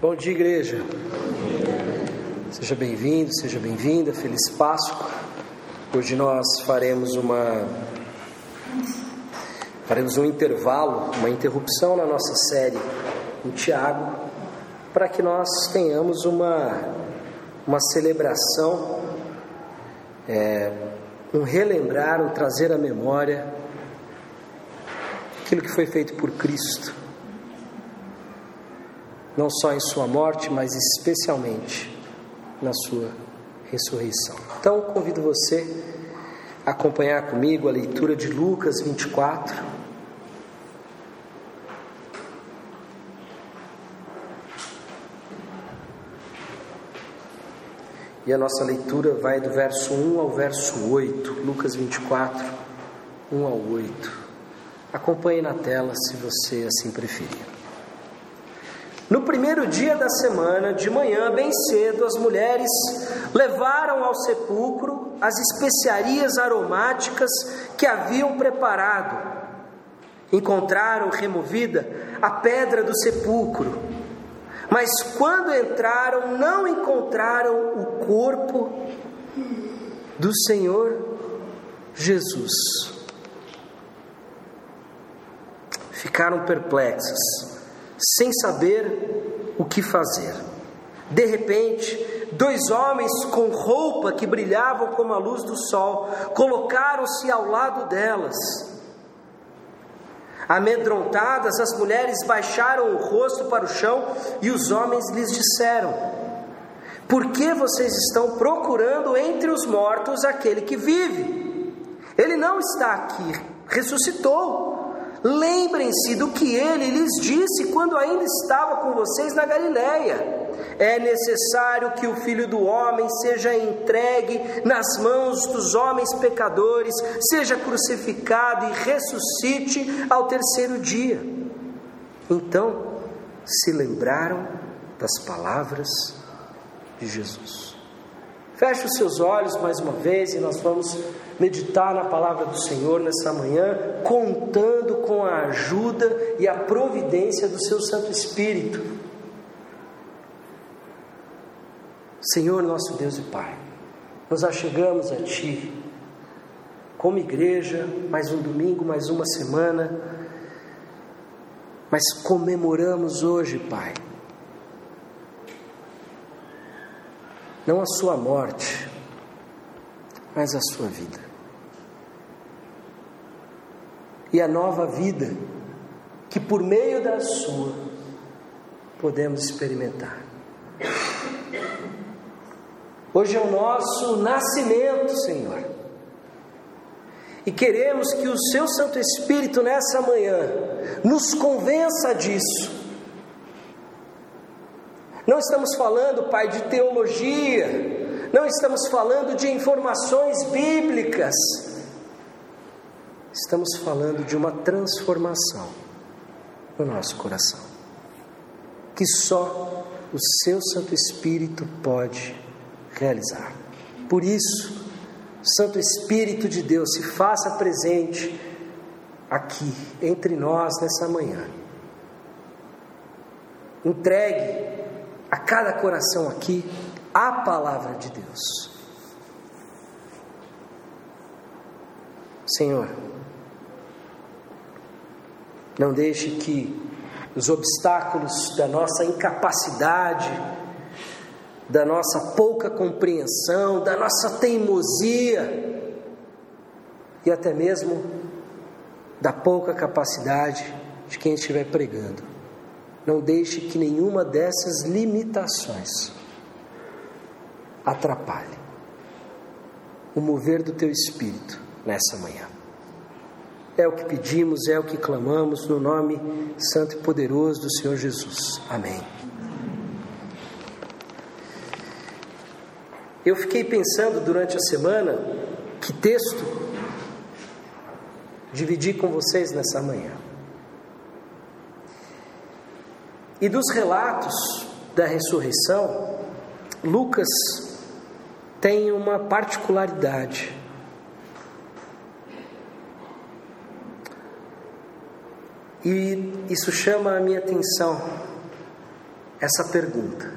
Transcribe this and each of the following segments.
Bom dia, igreja. Seja bem-vindo, seja bem-vinda. Feliz Páscoa. Hoje nós faremos uma faremos um intervalo, uma interrupção na nossa série em Tiago, para que nós tenhamos uma uma celebração, é, um relembrar, um trazer à memória aquilo que foi feito por Cristo não só em sua morte, mas especialmente na sua ressurreição. Então, convido você a acompanhar comigo a leitura de Lucas 24. E a nossa leitura vai do verso 1 ao verso 8, Lucas 24, 1 ao 8. Acompanhe na tela se você assim preferir. No primeiro dia da semana, de manhã, bem cedo, as mulheres levaram ao sepulcro as especiarias aromáticas que haviam preparado. Encontraram removida a pedra do sepulcro, mas quando entraram, não encontraram o corpo do Senhor Jesus. Ficaram perplexas sem saber o que fazer. De repente, dois homens com roupa que brilhavam como a luz do sol colocaram-se ao lado delas. Amedrontadas, as mulheres baixaram o rosto para o chão e os homens lhes disseram: Por que vocês estão procurando entre os mortos aquele que vive? Ele não está aqui, ressuscitou. Lembrem-se do que ele lhes disse quando ainda estava com vocês na Galiléia. É necessário que o filho do homem seja entregue nas mãos dos homens pecadores, seja crucificado e ressuscite ao terceiro dia. Então se lembraram das palavras de Jesus. Feche os seus olhos mais uma vez e nós vamos meditar na palavra do Senhor nessa manhã, contando com a ajuda e a providência do seu Santo Espírito. Senhor, nosso Deus e Pai, nos achegamos a Ti, como igreja, mais um domingo, mais uma semana, mas comemoramos hoje, Pai, não a Sua morte, mas a Sua vida e a nova vida que por meio da sua podemos experimentar. Hoje é o nosso nascimento, Senhor. E queremos que o Seu Santo Espírito nessa manhã nos convença disso. Não estamos falando, Pai, de teologia, não estamos falando de informações bíblicas, estamos falando de uma transformação no nosso coração, que só o seu Santo Espírito pode realizar. Por isso, Santo Espírito de Deus se faça presente aqui entre nós nessa manhã. Entregue a cada coração aqui a palavra de Deus. Senhor, não deixe que os obstáculos da nossa incapacidade, da nossa pouca compreensão, da nossa teimosia e até mesmo da pouca capacidade de quem estiver pregando. Não deixe que nenhuma dessas limitações atrapalhe o mover do teu espírito nessa manhã. É o que pedimos, é o que clamamos no nome santo e poderoso do Senhor Jesus. Amém. Eu fiquei pensando durante a semana que texto dividir com vocês nessa manhã. E dos relatos da ressurreição, Lucas tem uma particularidade. E isso chama a minha atenção. essa pergunta: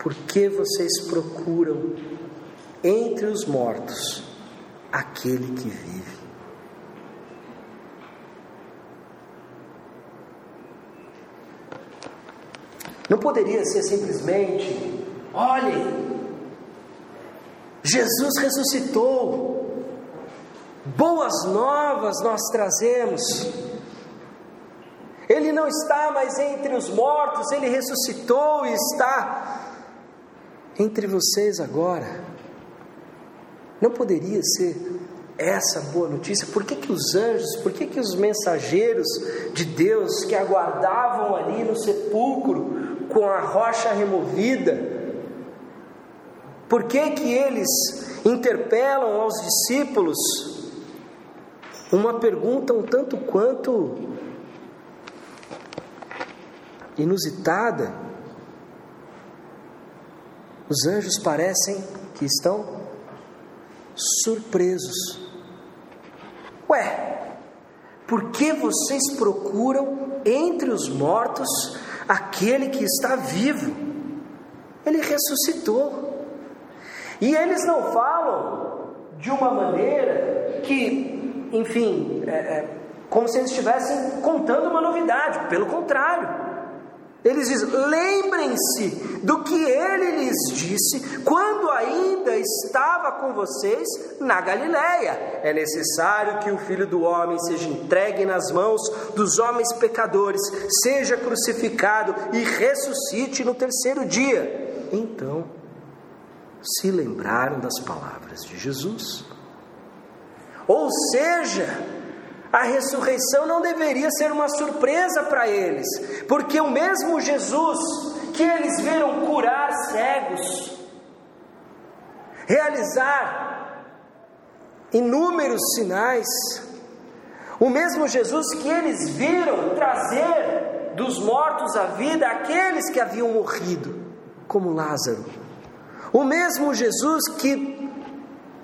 Por que vocês procuram entre os mortos aquele que vive? Não poderia ser simplesmente, olhem, Jesus ressuscitou, boas novas nós trazemos. Ele não está mais entre os mortos, ele ressuscitou e está entre vocês agora. Não poderia ser essa boa notícia? Por que, que os anjos, por que, que os mensageiros de Deus que aguardavam ali no sepulcro com a rocha removida, por que, que eles interpelam aos discípulos uma pergunta um tanto quanto inusitada? Os anjos parecem que estão surpresos. Ué, por que vocês procuram entre os mortos aquele que está vivo? Ele ressuscitou. E eles não falam de uma maneira que, enfim, é, é, como se eles estivessem contando uma novidade, pelo contrário. Eles dizem: lembrem-se do que ele lhes disse quando ainda estava com vocês na Galiléia. É necessário que o filho do homem seja entregue nas mãos dos homens pecadores, seja crucificado e ressuscite no terceiro dia. Então, se lembraram das palavras de Jesus. Ou seja, a ressurreição não deveria ser uma surpresa para eles, porque o mesmo Jesus que eles viram curar cegos, realizar inúmeros sinais, o mesmo Jesus que eles viram trazer dos mortos à vida aqueles que haviam morrido, como Lázaro, o mesmo Jesus que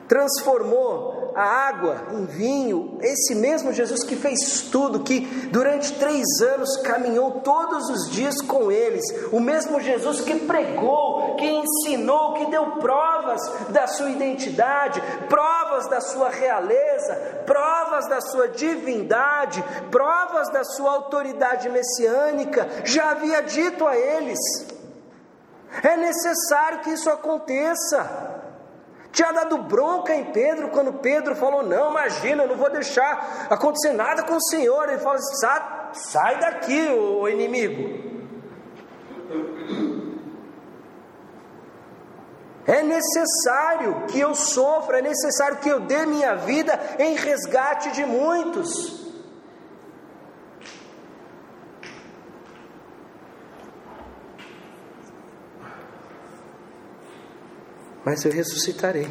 transformou a água em vinho, esse mesmo Jesus que fez tudo, que durante três anos caminhou todos os dias com eles, o mesmo Jesus que pregou, que ensinou, que deu provas da sua identidade, provas da sua realeza, provas da sua divindade, provas da sua autoridade messiânica, já havia dito a eles é necessário que isso aconteça. Tinha dado bronca em Pedro quando Pedro falou: Não, imagina, não vou deixar acontecer nada com o Senhor. Ele falou: Sai, sai daqui, o inimigo. É necessário que eu sofra, é necessário que eu dê minha vida em resgate de muitos. Mas eu ressuscitarei.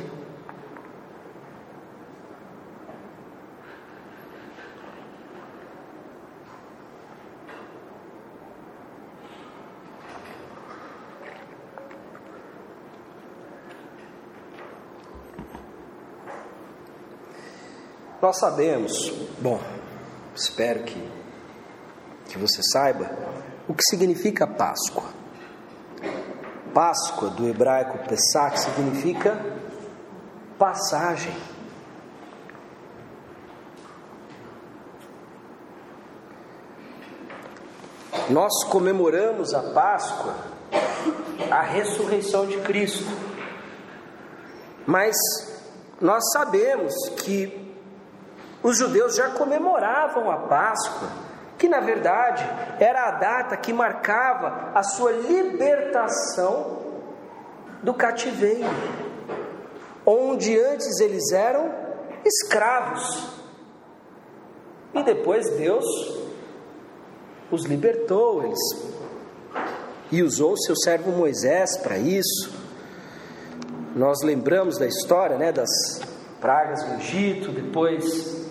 Nós sabemos, bom, espero que, que você saiba, o que significa Páscoa. Páscoa, do hebraico Pesach, significa passagem. Nós comemoramos a Páscoa, a ressurreição de Cristo. Mas nós sabemos que os judeus já comemoravam a Páscoa que na verdade era a data que marcava a sua libertação do cativeiro, onde antes eles eram escravos. E depois Deus os libertou, eles e usou seu servo Moisés para isso. Nós lembramos da história, né, das pragas do Egito, depois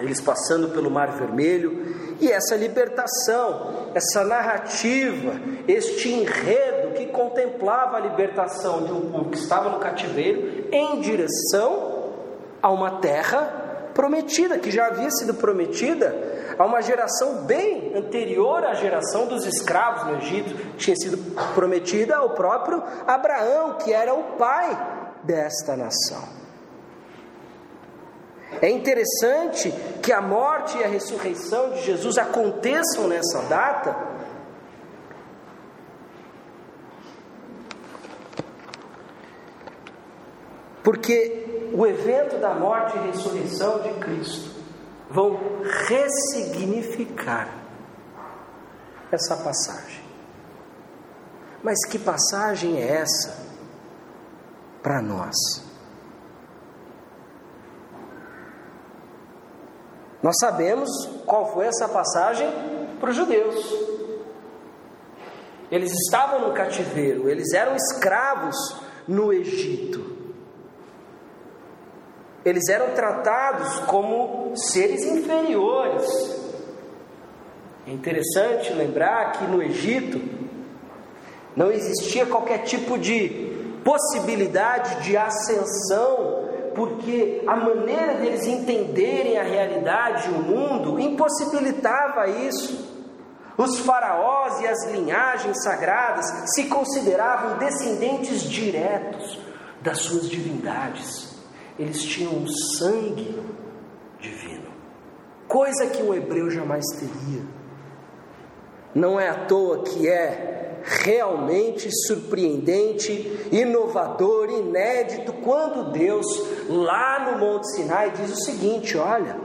eles passando pelo Mar Vermelho e essa libertação, essa narrativa, este enredo que contemplava a libertação de um povo que estava no cativeiro em direção a uma terra prometida, que já havia sido prometida a uma geração bem anterior à geração dos escravos no Egito, tinha sido prometida ao próprio Abraão, que era o pai desta nação. É interessante que a morte e a ressurreição de Jesus aconteçam nessa data. Porque o evento da morte e ressurreição de Cristo vão ressignificar essa passagem. Mas que passagem é essa para nós? Nós sabemos qual foi essa passagem para os judeus. Eles estavam no cativeiro, eles eram escravos no Egito. Eles eram tratados como seres inferiores. É interessante lembrar que no Egito não existia qualquer tipo de possibilidade de ascensão porque a maneira deles entenderem a realidade e o mundo impossibilitava isso. Os faraós e as linhagens sagradas se consideravam descendentes diretos das suas divindades. Eles tinham um sangue divino, coisa que um hebreu jamais teria. Não é à toa que é realmente surpreendente, inovador, inédito, quando Deus, lá no Monte Sinai, diz o seguinte: olha,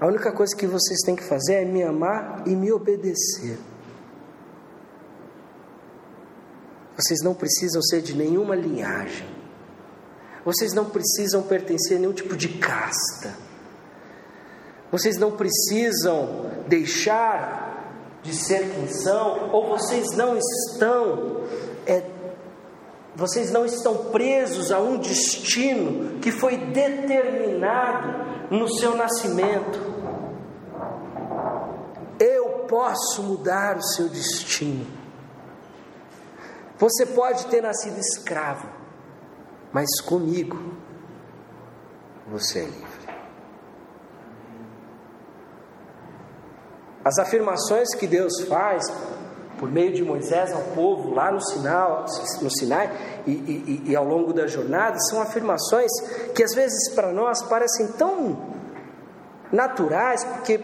a única coisa que vocês têm que fazer é me amar e me obedecer. Vocês não precisam ser de nenhuma linhagem. Vocês não precisam pertencer a nenhum tipo de casta. Vocês não precisam deixar de ser quem são, ou vocês não estão, é, vocês não estão presos a um destino que foi determinado no seu nascimento. Eu posso mudar o seu destino. Você pode ter nascido escravo, mas comigo você é livre. As afirmações que Deus faz por meio de Moisés ao povo lá no, Sinal, no Sinai e, e, e ao longo da jornada são afirmações que às vezes para nós parecem tão naturais, porque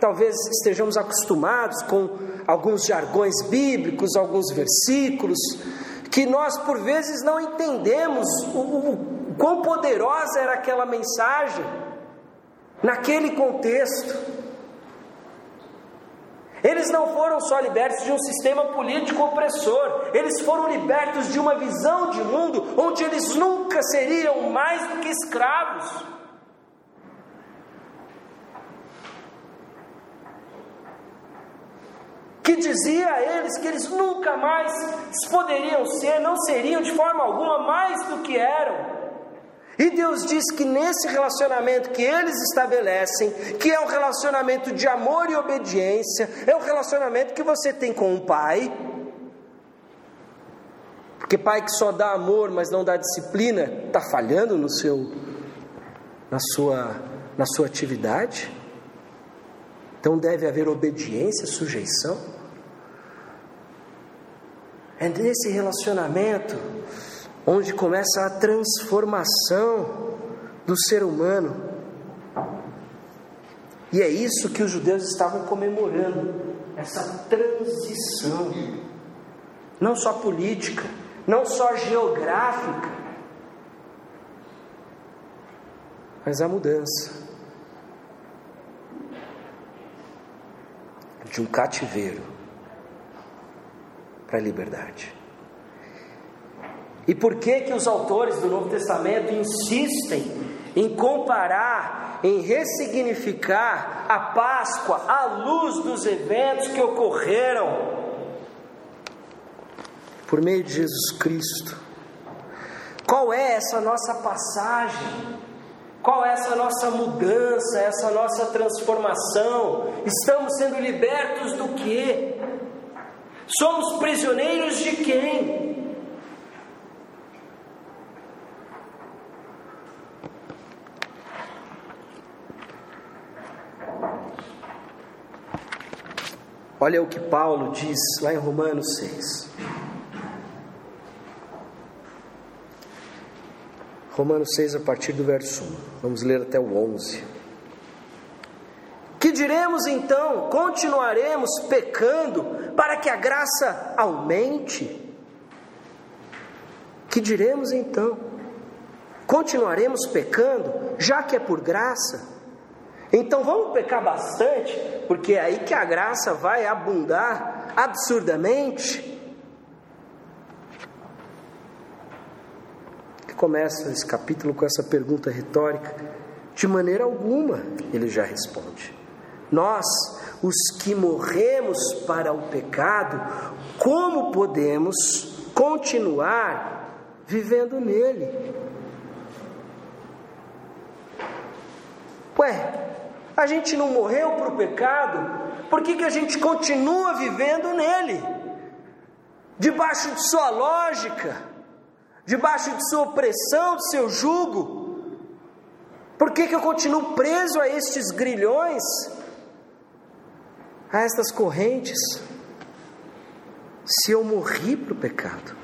talvez estejamos acostumados com alguns jargões bíblicos, alguns versículos, que nós por vezes não entendemos o, o, o quão poderosa era aquela mensagem naquele contexto. Eles não foram só libertos de um sistema político opressor, eles foram libertos de uma visão de mundo onde eles nunca seriam mais do que escravos. Que dizia a eles que eles nunca mais poderiam ser, não seriam de forma alguma mais do que eram. E Deus diz que nesse relacionamento que eles estabelecem, que é um relacionamento de amor e obediência, é o um relacionamento que você tem com um pai. Porque pai que só dá amor, mas não dá disciplina, está falhando no seu na sua na sua atividade. Então deve haver obediência, sujeição. É nesse relacionamento onde começa a transformação do ser humano. E é isso que os judeus estavam comemorando, essa transição, não só política, não só geográfica, mas a mudança de um cativeiro para a liberdade. E por que que os autores do Novo Testamento insistem em comparar, em ressignificar a Páscoa à luz dos eventos que ocorreram por meio de Jesus Cristo? Qual é essa nossa passagem? Qual é essa nossa mudança, essa nossa transformação? Estamos sendo libertos do que? Somos prisioneiros de quem? Olha o que Paulo diz lá em Romanos 6. Romanos 6, a partir do verso 1. Vamos ler até o 11. Que diremos então? Continuaremos pecando para que a graça aumente? Que diremos então? Continuaremos pecando, já que é por graça? Então vamos pecar bastante, porque é aí que a graça vai abundar absurdamente. começa esse capítulo com essa pergunta retórica? De maneira alguma, ele já responde. Nós, os que morremos para o pecado, como podemos continuar vivendo nele? Ué, a gente não morreu para o pecado, por que, que a gente continua vivendo nele? Debaixo de sua lógica? debaixo de sua opressão, de seu jugo? Por que, que eu continuo preso a estes grilhões, a estas correntes, se eu morri para o pecado?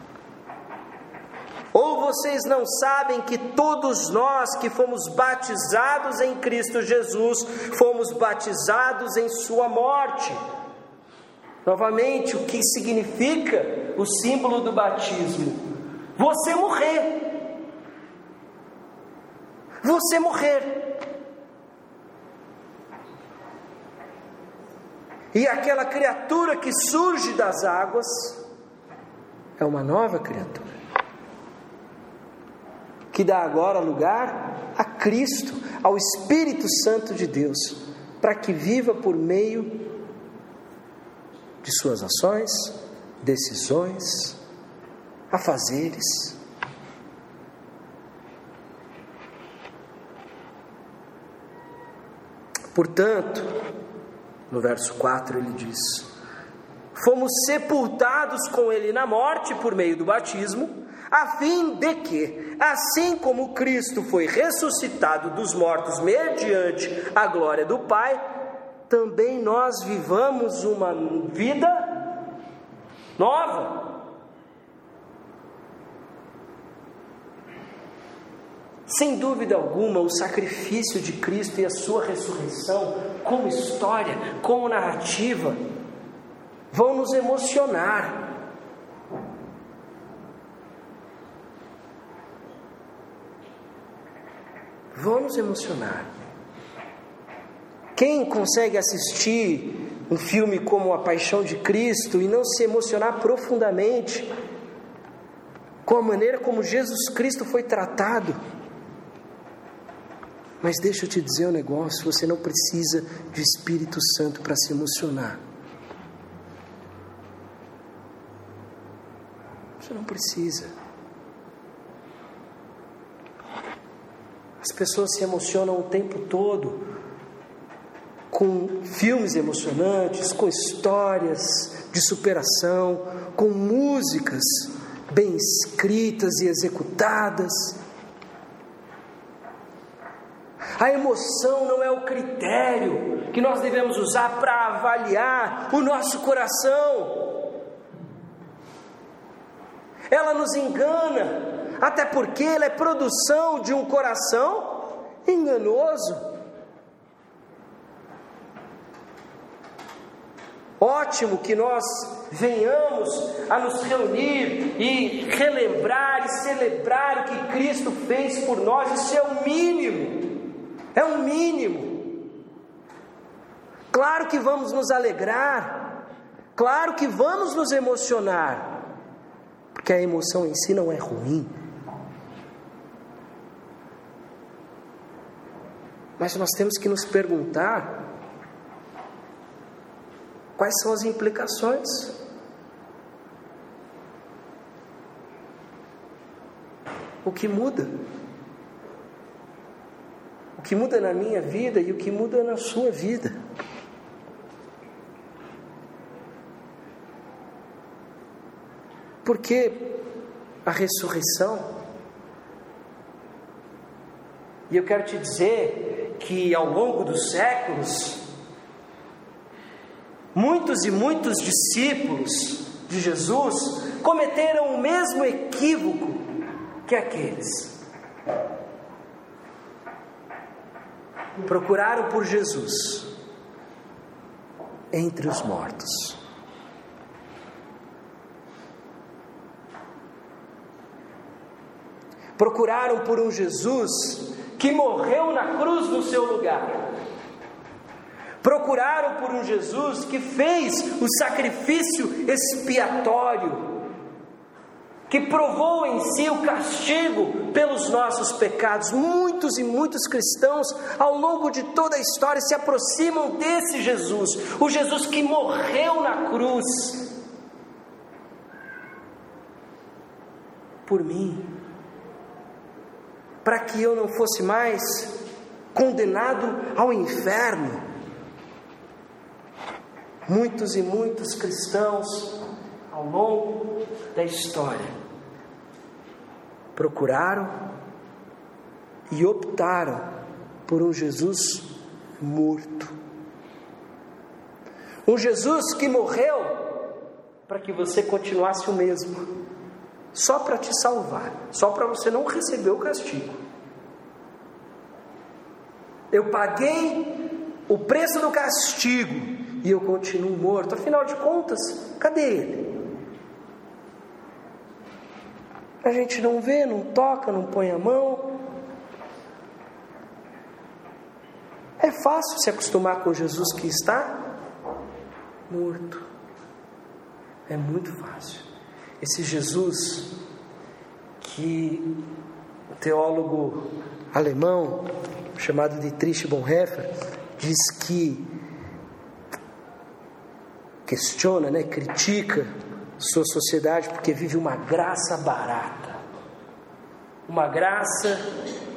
Ou vocês não sabem que todos nós que fomos batizados em Cristo Jesus, fomos batizados em Sua morte? Novamente, o que significa o símbolo do batismo? Você morrer. Você morrer. E aquela criatura que surge das águas é uma nova criatura. Que dá agora lugar a Cristo, ao Espírito Santo de Deus, para que viva por meio de suas ações, decisões, afazeres. Portanto, no verso 4 ele diz: Fomos sepultados com ele na morte por meio do batismo, a fim de que, assim como Cristo foi ressuscitado dos mortos mediante a glória do Pai, também nós vivamos uma vida nova. Sem dúvida alguma, o sacrifício de Cristo e a sua ressurreição, como história, como narrativa, vão nos emocionar. Vão nos emocionar. Quem consegue assistir um filme como A Paixão de Cristo e não se emocionar profundamente com a maneira como Jesus Cristo foi tratado? Mas deixa eu te dizer um negócio: você não precisa de Espírito Santo para se emocionar. Você não precisa. As pessoas se emocionam o tempo todo com filmes emocionantes, com histórias de superação, com músicas bem escritas e executadas. A emoção não é o critério que nós devemos usar para avaliar o nosso coração. Ela nos engana, até porque ela é produção de um coração enganoso. Ótimo que nós venhamos a nos reunir e relembrar e celebrar o que Cristo fez por nós, isso é o mínimo. É um mínimo. Claro que vamos nos alegrar, claro que vamos nos emocionar, porque a emoção em si não é ruim. Mas nós temos que nos perguntar quais são as implicações. O que muda? o que muda na minha vida e o que muda na sua vida. Porque a ressurreição, e eu quero te dizer que ao longo dos séculos, Muitos e muitos discípulos de Jesus cometeram o mesmo equívoco que aqueles. Procuraram por Jesus entre os mortos. Procuraram por um Jesus que morreu na cruz no seu lugar. Procuraram por um Jesus que fez o sacrifício expiatório, que provou em si o castigo pelos nossos pecados. Muitos e muitos cristãos, ao longo de toda a história, se aproximam desse Jesus, o Jesus que morreu na cruz por mim, para que eu não fosse mais condenado ao inferno. Muitos e muitos cristãos, ao longo da história, procuraram e optaram por um Jesus morto. Um Jesus que morreu para que você continuasse o mesmo, só para te salvar, só para você não receber o castigo. Eu paguei o preço do castigo e eu continuo morto. Afinal de contas, cadê ele? A gente não vê, não toca, não põe a mão. É fácil se acostumar com Jesus que está morto. É muito fácil. Esse Jesus que o teólogo alemão chamado de Triste Bonhoeffer diz que questiona, né, critica sua sociedade porque vive uma graça barata. Uma graça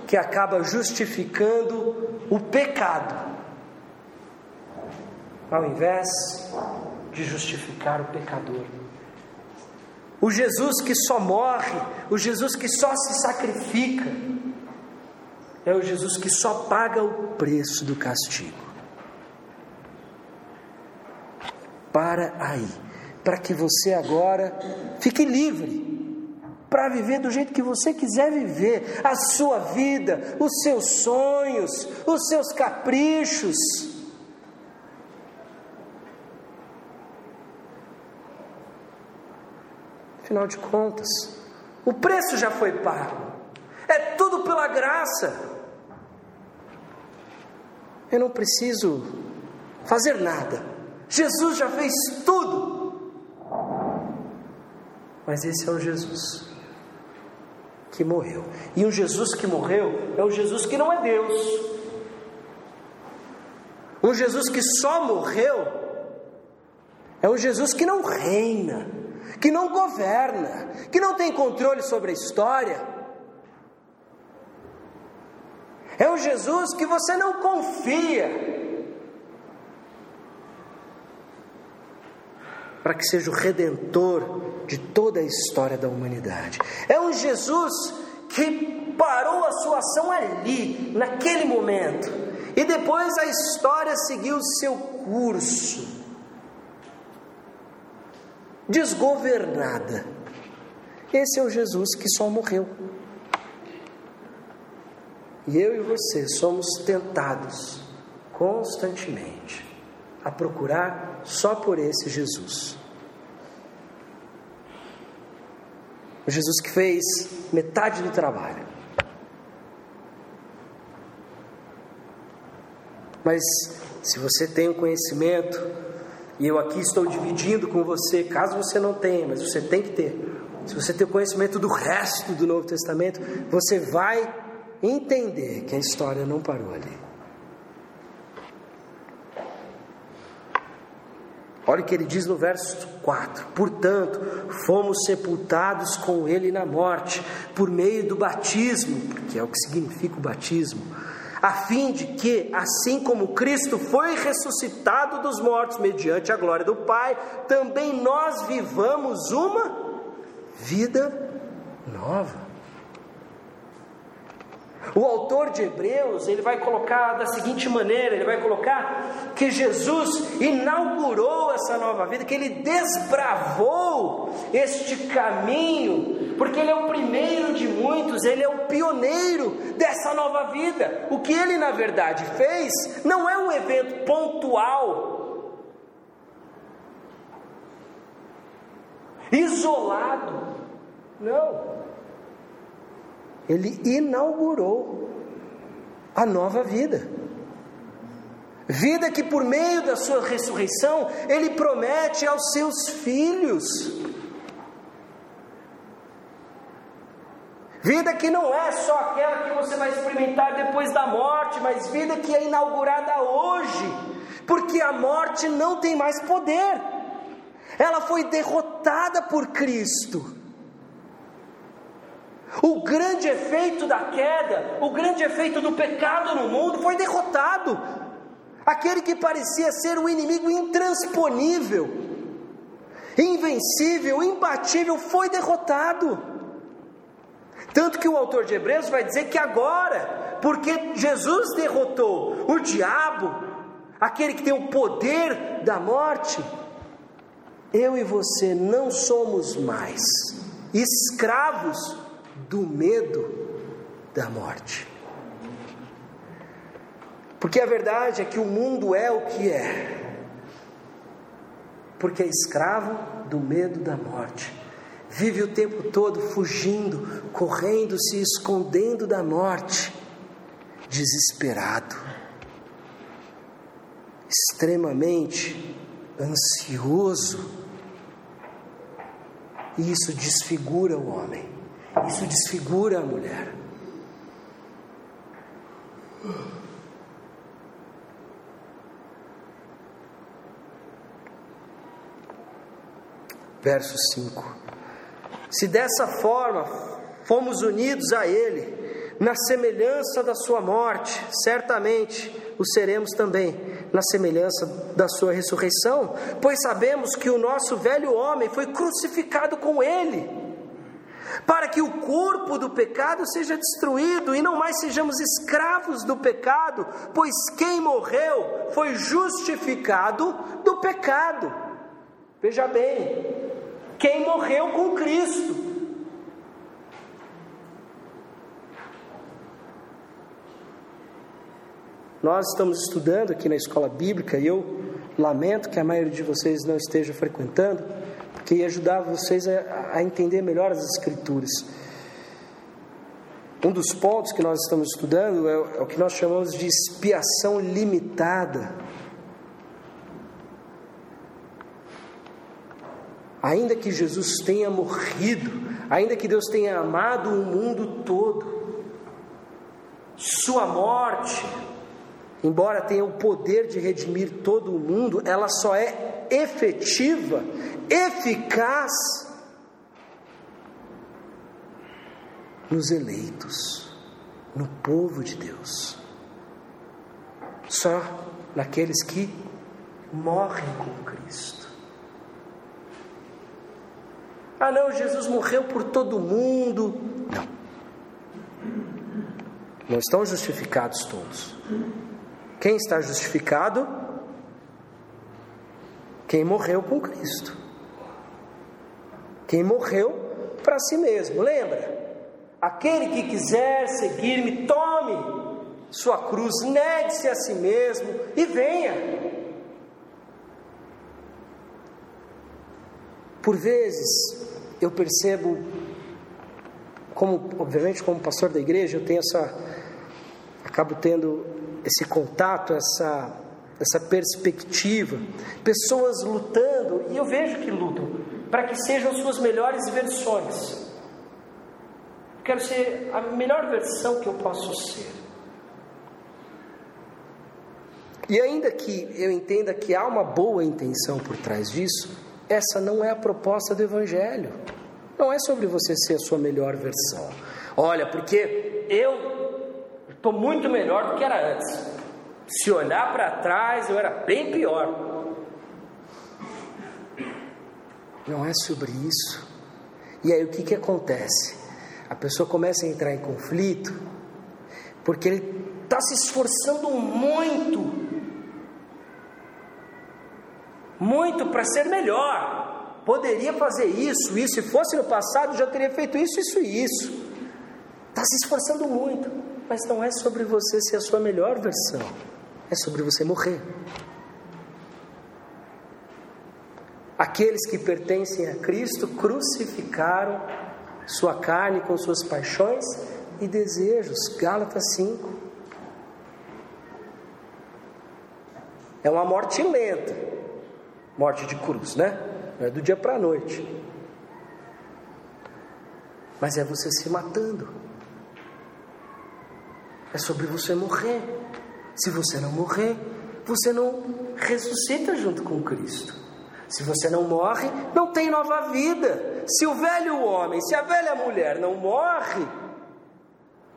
que acaba justificando o pecado, ao invés de justificar o pecador. O Jesus que só morre, o Jesus que só se sacrifica, é o Jesus que só paga o preço do castigo. Para aí, para que você agora fique livre para viver do jeito que você quiser viver, a sua vida, os seus sonhos, os seus caprichos. Afinal de contas, o preço já foi pago, é tudo pela graça. Eu não preciso fazer nada. Jesus já fez tudo. Mas esse é o Jesus que morreu. E o Jesus que morreu é o Jesus que não é Deus. Um Jesus que só morreu é um Jesus que não reina, que não governa, que não tem controle sobre a história. É um Jesus que você não confia. Para que seja o redentor de toda a história da humanidade. É um Jesus que parou a sua ação ali, naquele momento, e depois a história seguiu seu curso, desgovernada. Esse é o Jesus que só morreu. E eu e você somos tentados constantemente a procurar só por esse Jesus. O Jesus que fez metade do trabalho. Mas se você tem o conhecimento, e eu aqui estou dividindo com você, caso você não tenha, mas você tem que ter. Se você tem conhecimento do resto do Novo Testamento, você vai entender que a história não parou ali. Olha o que ele diz no verso 4: Portanto, fomos sepultados com ele na morte, por meio do batismo, que é o que significa o batismo, a fim de que, assim como Cristo foi ressuscitado dos mortos mediante a glória do Pai, também nós vivamos uma vida nova. O autor de Hebreus, ele vai colocar da seguinte maneira, ele vai colocar que Jesus inaugurou essa nova vida, que ele desbravou este caminho, porque ele é o primeiro de muitos, ele é o pioneiro dessa nova vida. O que ele na verdade fez não é um evento pontual, isolado. Não. Ele inaugurou a nova vida. Vida que por meio da sua ressurreição ele promete aos seus filhos. Vida que não é só aquela que você vai experimentar depois da morte, mas vida que é inaugurada hoje, porque a morte não tem mais poder, ela foi derrotada por Cristo. O grande efeito da queda, o grande efeito do pecado no mundo foi derrotado. Aquele que parecia ser o inimigo intransponível, invencível, imbatível, foi derrotado. Tanto que o autor de Hebreus vai dizer que agora, porque Jesus derrotou o diabo, aquele que tem o poder da morte, eu e você não somos mais escravos do medo da morte. Porque a verdade é que o mundo é o que é, porque é escravo do medo da morte. Vive o tempo todo fugindo, correndo, se escondendo da morte, desesperado, extremamente ansioso. E isso desfigura o homem. Isso desfigura a mulher. Verso 5: Se dessa forma fomos unidos a Ele, na semelhança da Sua morte, certamente o seremos também na semelhança da Sua ressurreição, pois sabemos que o nosso velho homem foi crucificado com Ele para que o corpo do pecado seja destruído e não mais sejamos escravos do pecado, pois quem morreu foi justificado do pecado. Veja bem, quem morreu com Cristo. Nós estamos estudando aqui na escola bíblica e eu lamento que a maioria de vocês não esteja frequentando que ia ajudar vocês a, a entender melhor as Escrituras. Um dos pontos que nós estamos estudando é, é o que nós chamamos de expiação limitada. Ainda que Jesus tenha morrido, ainda que Deus tenha amado o mundo todo, Sua morte, embora tenha o poder de redimir todo o mundo, ela só é efetiva eficaz nos eleitos, no povo de Deus. Só naqueles que morrem com Cristo. Ah, não, Jesus morreu por todo mundo. Não. Não estão justificados todos. Quem está justificado? Quem morreu com Cristo quem morreu para si mesmo. Lembra? Aquele que quiser seguir-me, tome sua cruz, negue-se a si mesmo e venha. Por vezes eu percebo, como obviamente como pastor da igreja, eu tenho essa, acabo tendo esse contato, essa essa perspectiva, pessoas lutando e eu vejo que lutam para que sejam suas melhores versões. Quero ser a melhor versão que eu posso ser. E ainda que eu entenda que há uma boa intenção por trás disso, essa não é a proposta do Evangelho. Não é sobre você ser a sua melhor versão. Olha, porque eu estou muito melhor do que era antes. Se olhar para trás, eu era bem pior. Não é sobre isso. E aí o que, que acontece? A pessoa começa a entrar em conflito, porque ele está se esforçando muito, muito para ser melhor. Poderia fazer isso, isso, se fosse no passado já teria feito isso, isso e isso. Está se esforçando muito, mas não é sobre você ser a sua melhor versão, é sobre você morrer. Aqueles que pertencem a Cristo crucificaram sua carne com suas paixões e desejos. Gálatas 5. É uma morte lenta, morte de cruz, né? Não é do dia para a noite. Mas é você se matando. É sobre você morrer. Se você não morrer, você não ressuscita junto com Cristo. Se você não morre, não tem nova vida. Se o velho homem, se a velha mulher não morre,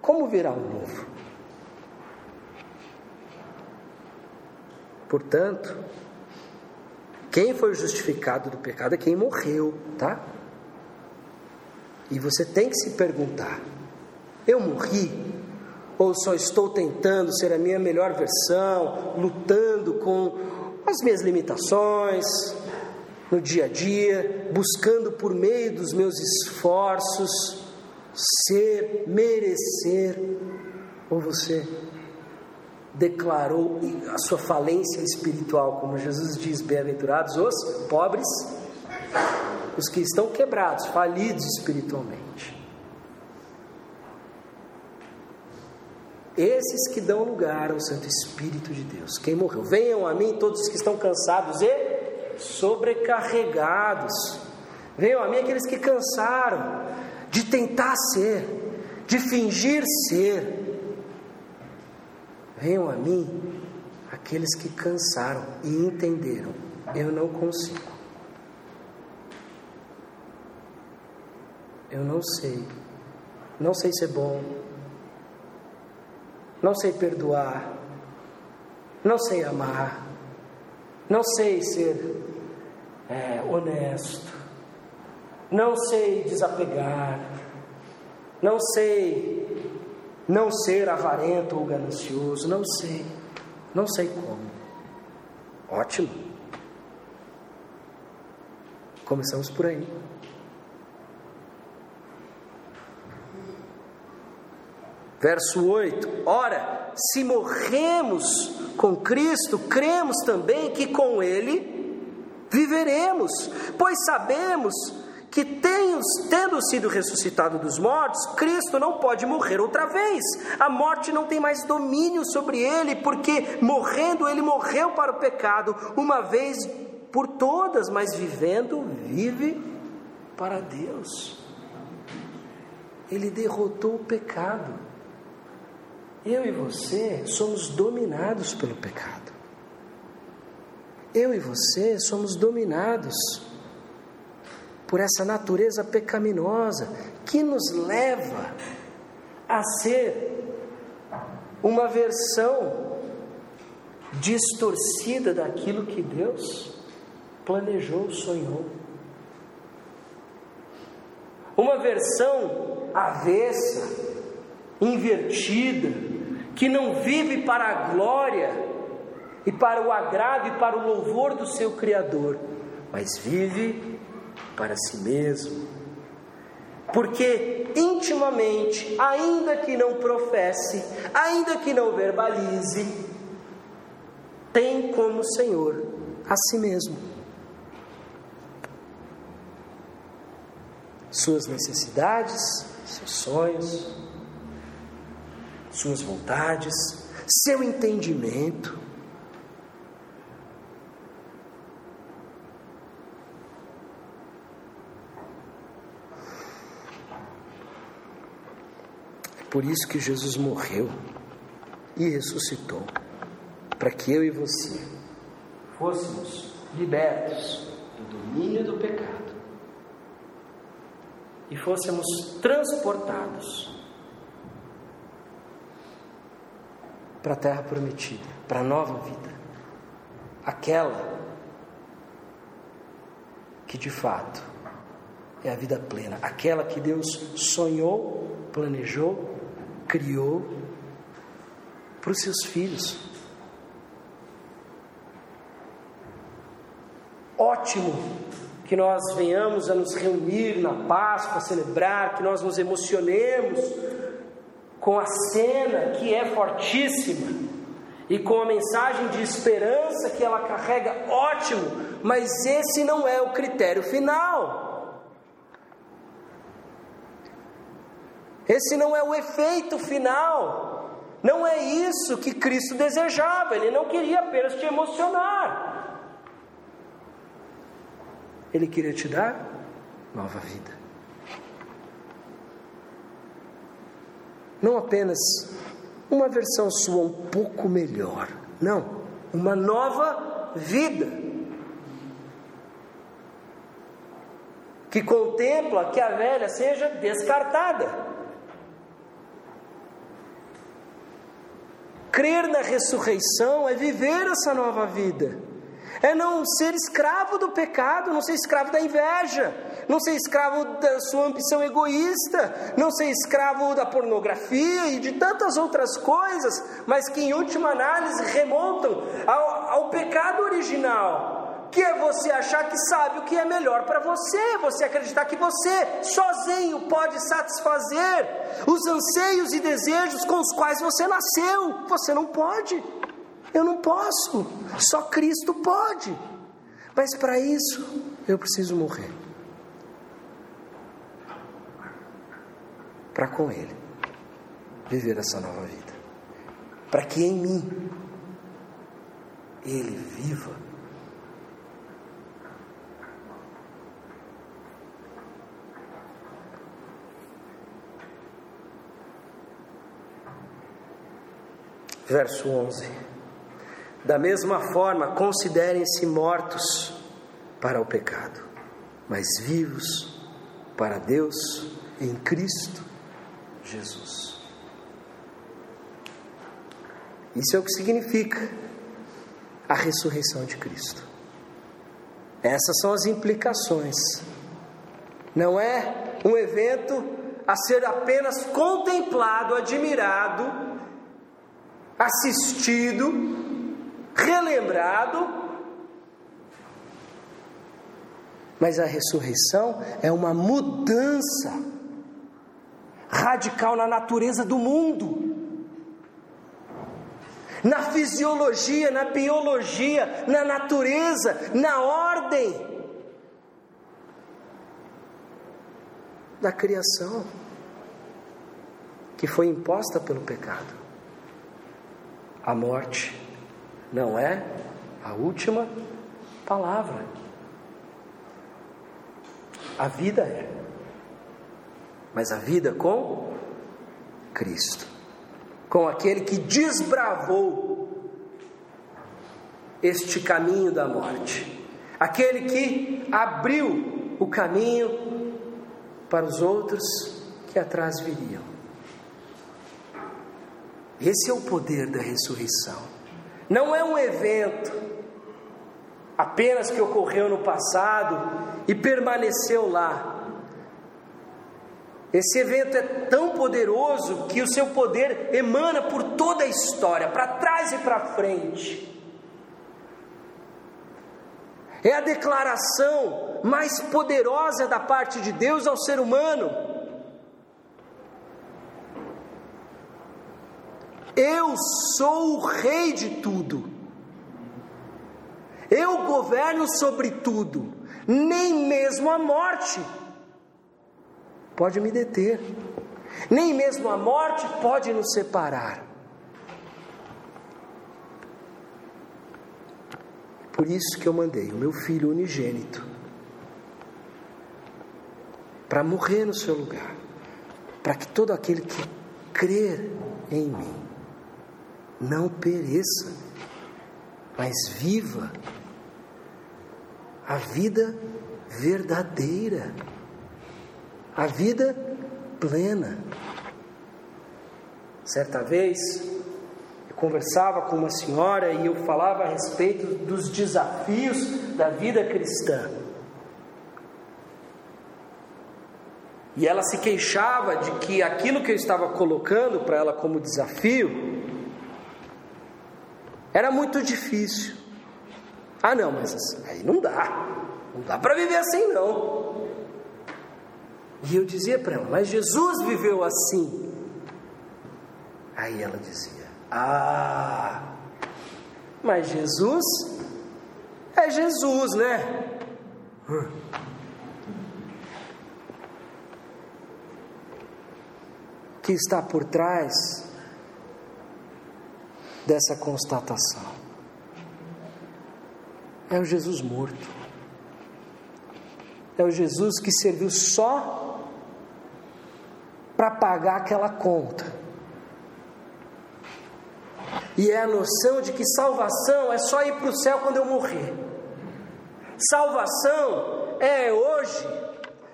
como virá o novo? Portanto, quem foi justificado do pecado é quem morreu, tá? E você tem que se perguntar: eu morri? Ou só estou tentando ser a minha melhor versão, lutando com as minhas limitações, no dia a dia, buscando por meio dos meus esforços ser, merecer, ou você declarou a sua falência espiritual, como Jesus diz: bem-aventurados os pobres, os que estão quebrados, falidos espiritualmente. Esses que dão lugar ao Santo Espírito de Deus. Quem morreu? Venham a mim todos os que estão cansados e sobrecarregados. Venham a mim aqueles que cansaram de tentar ser, de fingir ser. Venham a mim aqueles que cansaram e entenderam: eu não consigo. Eu não sei. Não sei ser bom. Não sei perdoar. Não sei amar. Não sei ser é, honesto, não sei desapegar, não sei não ser avarento ou ganancioso, não sei, não sei como. Ótimo. Começamos por aí. Verso 8: Ora, se morremos com Cristo, cremos também que com Ele viveremos, pois sabemos que tendo sido ressuscitado dos mortos, Cristo não pode morrer outra vez. A morte não tem mais domínio sobre ele, porque morrendo ele morreu para o pecado uma vez por todas, mas vivendo vive para Deus. Ele derrotou o pecado. Eu e você somos dominados pelo pecado eu e você somos dominados por essa natureza pecaminosa que nos leva a ser uma versão distorcida daquilo que Deus planejou, sonhou. Uma versão avessa, invertida, que não vive para a glória e para o agrado e para o louvor do seu Criador, mas vive para si mesmo. Porque intimamente, ainda que não professe, ainda que não verbalize, tem como Senhor a si mesmo. Suas necessidades, seus sonhos, suas vontades, seu entendimento, Por isso que Jesus morreu e ressuscitou, para que eu e você fôssemos libertos do domínio do pecado e fôssemos transportados para a terra prometida, para a nova vida, aquela que de fato é a vida plena, aquela que Deus sonhou, planejou criou para os seus filhos. Ótimo que nós venhamos a nos reunir na Páscoa, celebrar, que nós nos emocionemos com a cena que é fortíssima e com a mensagem de esperança que ela carrega, ótimo, mas esse não é o critério final. Esse não é o efeito final. Não é isso que Cristo desejava. Ele não queria apenas te emocionar. Ele queria te dar nova vida. Não apenas uma versão sua um pouco melhor. Não, uma nova vida. Que contempla que a velha seja descartada. Crer na ressurreição é viver essa nova vida é não ser escravo do pecado, não ser escravo da inveja, não ser escravo da sua ambição egoísta, não ser escravo da pornografia e de tantas outras coisas, mas que em última análise remontam ao, ao pecado original. Que é você achar que sabe o que é melhor para você, você acreditar que você sozinho pode satisfazer os anseios e desejos com os quais você nasceu. Você não pode. Eu não posso, só Cristo pode. Mas para isso eu preciso morrer. Para com Ele viver essa nova vida. Para que em mim Ele viva. Verso 11. Da mesma forma, considerem-se mortos para o pecado, mas vivos para Deus em Cristo Jesus. Isso é o que significa a ressurreição de Cristo. Essas são as implicações. Não é um evento a ser apenas contemplado, admirado, assistido, relembrado. Mas a ressurreição é uma mudança radical na natureza do mundo, na fisiologia, na biologia, na natureza, na ordem da criação que foi imposta pelo pecado. A morte não é a última palavra. A vida é. Mas a vida com Cristo. Com aquele que desbravou este caminho da morte. Aquele que abriu o caminho para os outros que atrás viriam. Esse é o poder da ressurreição. Não é um evento apenas que ocorreu no passado e permaneceu lá. Esse evento é tão poderoso que o seu poder emana por toda a história, para trás e para frente. É a declaração mais poderosa da parte de Deus ao ser humano. Eu sou o rei de tudo. Eu governo sobre tudo. Nem mesmo a morte pode me deter. Nem mesmo a morte pode nos separar. Por isso que eu mandei o meu filho unigênito para morrer no seu lugar, para que todo aquele que crer em mim não pereça, mas viva a vida verdadeira, a vida plena. Certa vez, eu conversava com uma senhora e eu falava a respeito dos desafios da vida cristã. E ela se queixava de que aquilo que eu estava colocando para ela como desafio era muito difícil. Ah, não, mas aí não dá. Não dá para viver assim, não. E eu dizia para ela, mas Jesus viveu assim. Aí ela dizia, ah, mas Jesus é Jesus, né? Que está por trás dessa constatação? É o Jesus morto. É o Jesus que serviu só para pagar aquela conta. E é a noção de que salvação é só ir para o céu quando eu morrer. Salvação é hoje.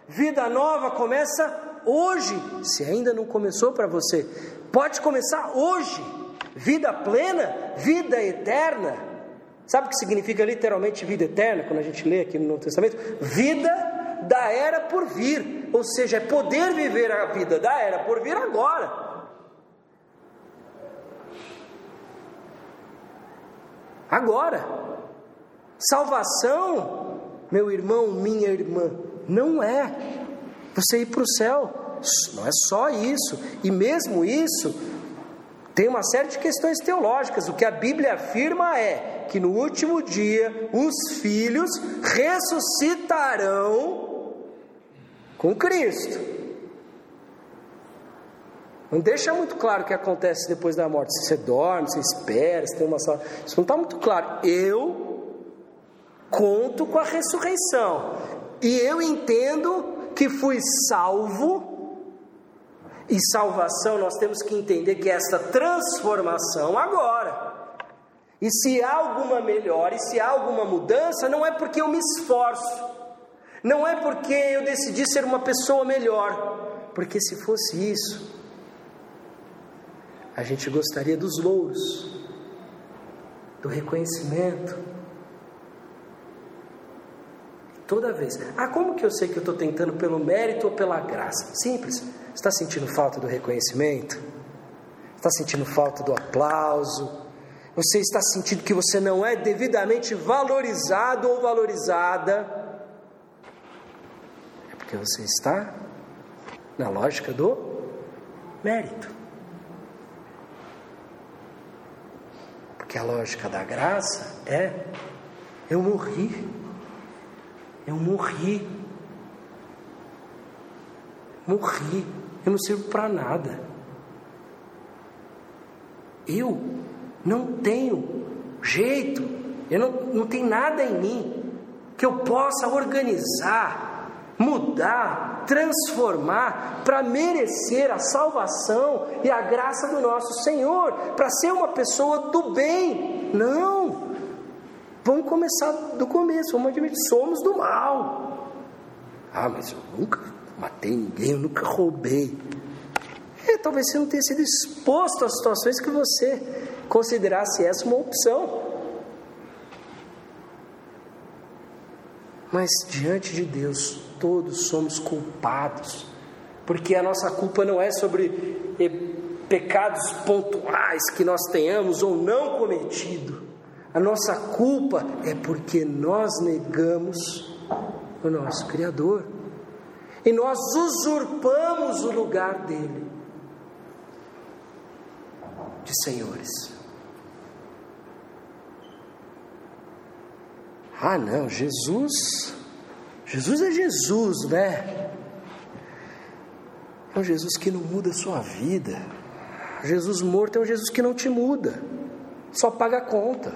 Vida nova começa hoje. Se ainda não começou para você, pode começar hoje. Vida plena, vida eterna. Sabe o que significa literalmente vida eterna quando a gente lê aqui no Novo Testamento? Vida da era por vir, ou seja, é poder viver a vida da era por vir agora. Agora, salvação, meu irmão, minha irmã, não é você ir para o céu, não é só isso, e mesmo isso, tem uma série de questões teológicas. O que a Bíblia afirma é que no último dia os filhos ressuscitarão com Cristo. Não deixa muito claro o que acontece depois da morte. Se você dorme, se espera, se tem uma sala. Isso não está muito claro. Eu conto com a ressurreição. E eu entendo que fui salvo. E salvação nós temos que entender que é esta transformação agora. E se há alguma melhora, e se há alguma mudança, não é porque eu me esforço não é porque eu decidi ser uma pessoa melhor, porque se fosse isso, a gente gostaria dos louros, do reconhecimento. Toda vez. Ah, como que eu sei que eu estou tentando pelo mérito ou pela graça? Simples. Está sentindo falta do reconhecimento? Está sentindo falta do aplauso? Você está sentindo que você não é devidamente valorizado ou valorizada? Porque você está na lógica do mérito. Porque a lógica da graça é: eu morri, eu morri, morri, eu não sirvo para nada. Eu não tenho jeito, eu não, não tem nada em mim que eu possa organizar mudar, transformar para merecer a salvação e a graça do nosso Senhor, para ser uma pessoa do bem. Não! Vamos começar do começo, vamos admitir, somos do mal. Ah, mas eu nunca matei ninguém, eu nunca roubei. É, talvez você não tenha sido exposto a situações que você considerasse essa uma opção. Mas diante de Deus, todos somos culpados, porque a nossa culpa não é sobre eh, pecados pontuais que nós tenhamos ou não cometido. A nossa culpa é porque nós negamos o nosso Criador e nós usurpamos o lugar dele de senhores. Ah, não, Jesus Jesus é Jesus, né? É um Jesus que não muda a sua vida. Jesus morto é um Jesus que não te muda, só paga a conta.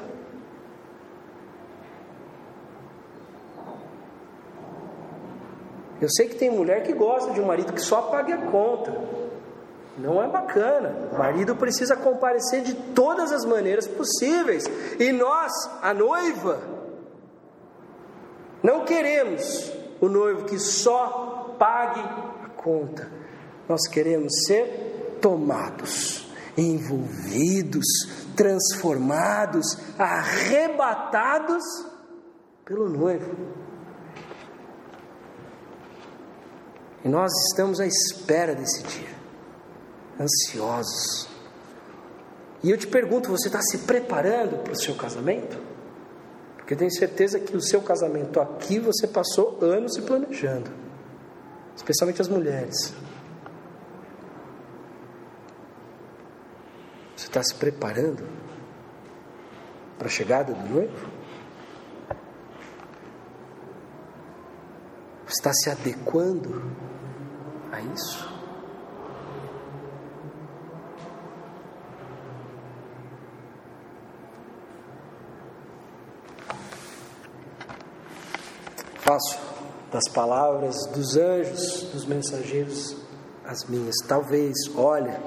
Eu sei que tem mulher que gosta de um marido que só pague a conta. Não é bacana. O marido precisa comparecer de todas as maneiras possíveis. E nós, a noiva, não queremos o noivo que só pague a conta. Nós queremos ser tomados, envolvidos, transformados, arrebatados pelo noivo. E nós estamos à espera desse dia, ansiosos. E eu te pergunto: você está se preparando para o seu casamento? Porque eu tenho certeza que o seu casamento aqui você passou anos se planejando, especialmente as mulheres. Você está se preparando para a chegada do noivo? Está se adequando a isso? Faço das palavras dos anjos, dos mensageiros, as minhas. Talvez, olha,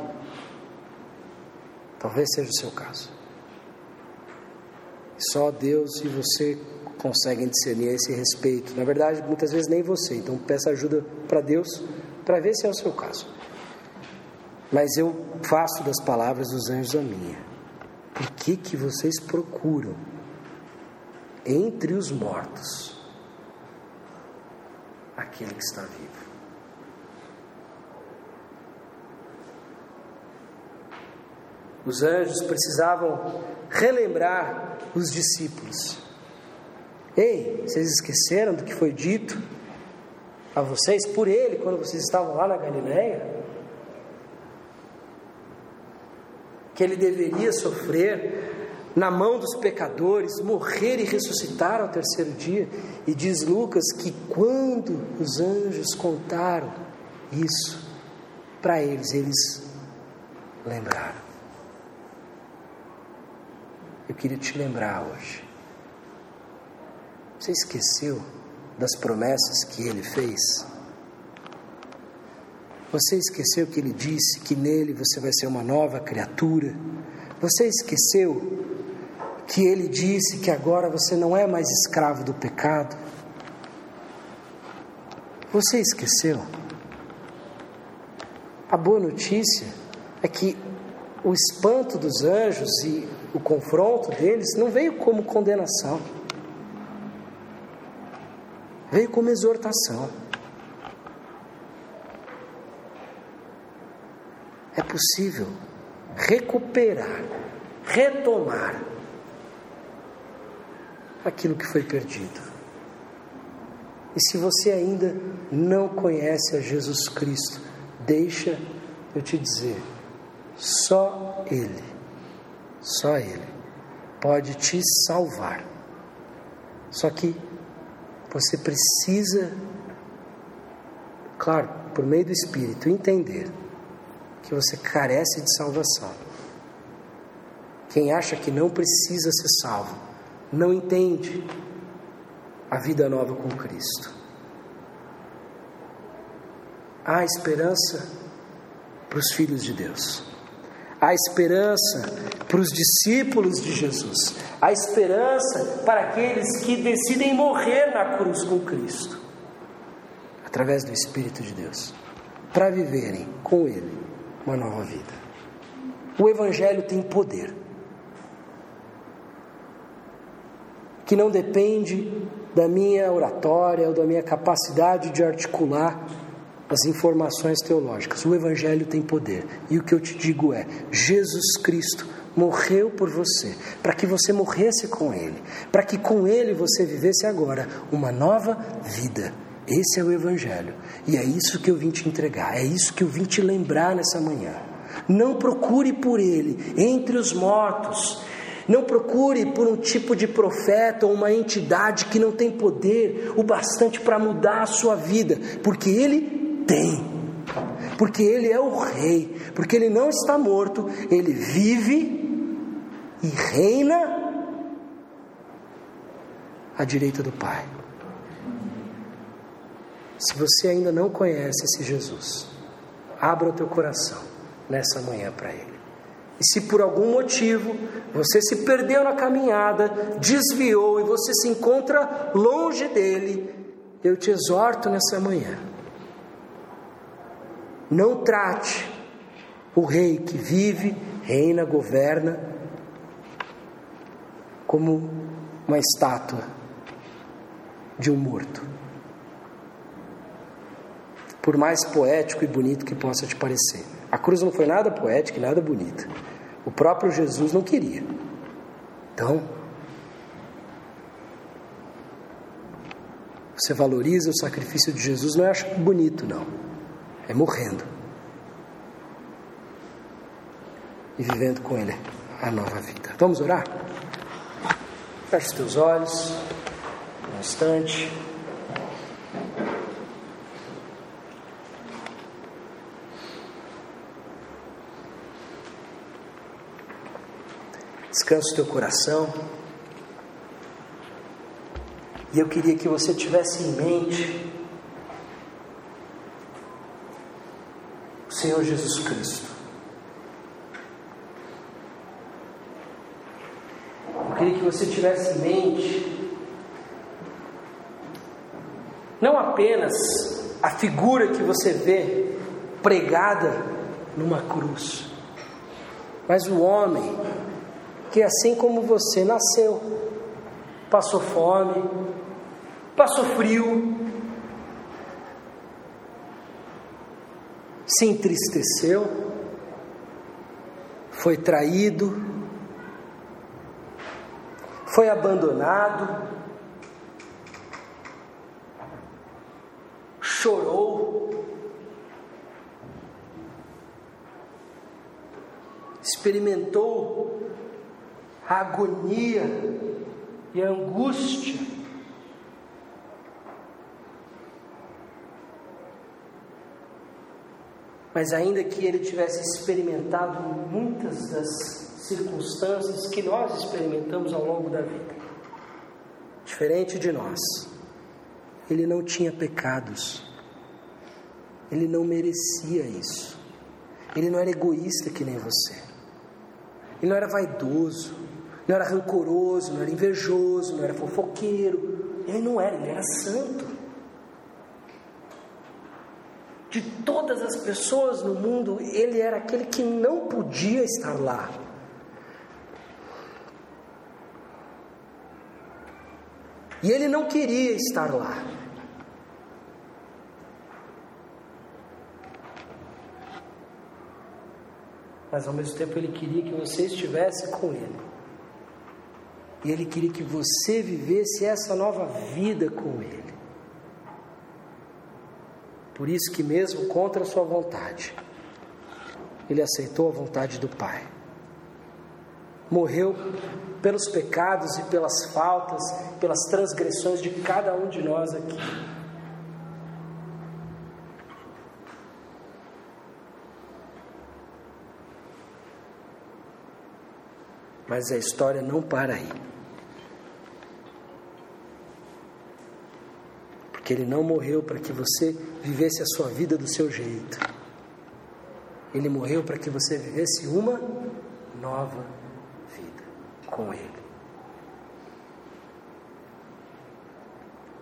Talvez seja o seu caso. Só Deus e você conseguem discernir esse respeito. Na verdade, muitas vezes nem você. Então peça ajuda para Deus para ver se é o seu caso. Mas eu faço das palavras dos anjos a minha. Por que que vocês procuram entre os mortos aquele que está vivo? Os anjos precisavam relembrar os discípulos. Ei, vocês esqueceram do que foi dito a vocês por ele quando vocês estavam lá na Galiléia? Que ele deveria sofrer na mão dos pecadores, morrer e ressuscitar ao terceiro dia. E diz Lucas que quando os anjos contaram isso para eles, eles lembraram eu queria te lembrar hoje. Você esqueceu das promessas que ele fez? Você esqueceu que ele disse que nele você vai ser uma nova criatura? Você esqueceu que ele disse que agora você não é mais escravo do pecado? Você esqueceu? A boa notícia é que o espanto dos anjos e o confronto deles não veio como condenação, veio como exortação. É possível recuperar, retomar aquilo que foi perdido. E se você ainda não conhece a Jesus Cristo, deixa eu te dizer, só Ele só Ele pode te salvar. Só que você precisa, claro, por meio do Espírito, entender que você carece de salvação. Quem acha que não precisa ser salvo, não entende a vida nova com Cristo. Há esperança para os filhos de Deus. A esperança para os discípulos de Jesus, a esperança para aqueles que decidem morrer na cruz com Cristo, através do Espírito de Deus, para viverem com Ele uma nova vida. O Evangelho tem poder, que não depende da minha oratória ou da minha capacidade de articular as informações teológicas. O Evangelho tem poder. E o que eu te digo é: Jesus Cristo morreu por você, para que você morresse com Ele, para que com Ele você vivesse agora uma nova vida. Esse é o Evangelho. E é isso que eu vim te entregar, é isso que eu vim te lembrar nessa manhã. Não procure por Ele entre os mortos. Não procure por um tipo de profeta ou uma entidade que não tem poder o bastante para mudar a sua vida, porque Ele tem, porque Ele é o Rei, porque Ele não está morto, Ele vive e reina à direita do Pai. Se você ainda não conhece esse Jesus, abra o teu coração nessa manhã para Ele. E se por algum motivo você se perdeu na caminhada, desviou e você se encontra longe dele, eu te exorto nessa manhã não trate o rei que vive, reina, governa, como uma estátua de um morto. Por mais poético e bonito que possa te parecer. A cruz não foi nada poética e nada bonita. O próprio Jesus não queria. Então, você valoriza o sacrifício de Jesus, não é achando bonito, não. É morrendo. E vivendo com Ele a nova vida. Vamos orar? Feche os teus olhos, um instante. Descansa o teu coração. E eu queria que você tivesse em mente o Senhor Jesus Cristo. Eu queria que você tivesse em mente não apenas a figura que você vê pregada numa cruz, mas o homem que assim como você nasceu, passou fome, passou frio, se entristeceu, foi traído, foi abandonado, chorou, experimentou a agonia e a angústia. Mas ainda que ele tivesse experimentado muitas das circunstâncias que nós experimentamos ao longo da vida, diferente de nós, ele não tinha pecados, ele não merecia isso, ele não era egoísta que nem você. Ele não era vaidoso, não era rancoroso, não era invejoso, não era fofoqueiro. Ele não era, ele era santo. De todas as pessoas no mundo, ele era aquele que não podia estar lá. E ele não queria estar lá. mas ao mesmo tempo ele queria que você estivesse com ele. E ele queria que você vivesse essa nova vida com ele. Por isso que mesmo contra a sua vontade, ele aceitou a vontade do Pai. Morreu pelos pecados e pelas faltas, pelas transgressões de cada um de nós aqui. Mas a história não para aí. Porque ele não morreu para que você vivesse a sua vida do seu jeito. Ele morreu para que você vivesse uma nova vida com Ele.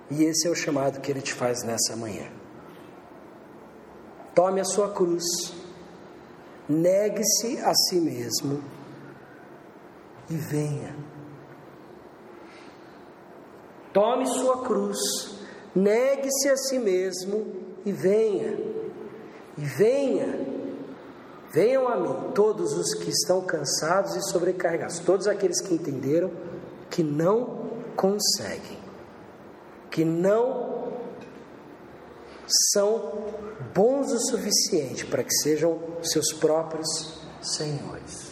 E esse é o chamado que Ele te faz nessa manhã. Tome a sua cruz, negue-se a si mesmo e venha. Tome sua cruz, negue-se a si mesmo e venha. E venha. Venham a mim todos os que estão cansados e sobrecarregados, todos aqueles que entenderam que não conseguem, que não são bons o suficiente para que sejam seus próprios senhores.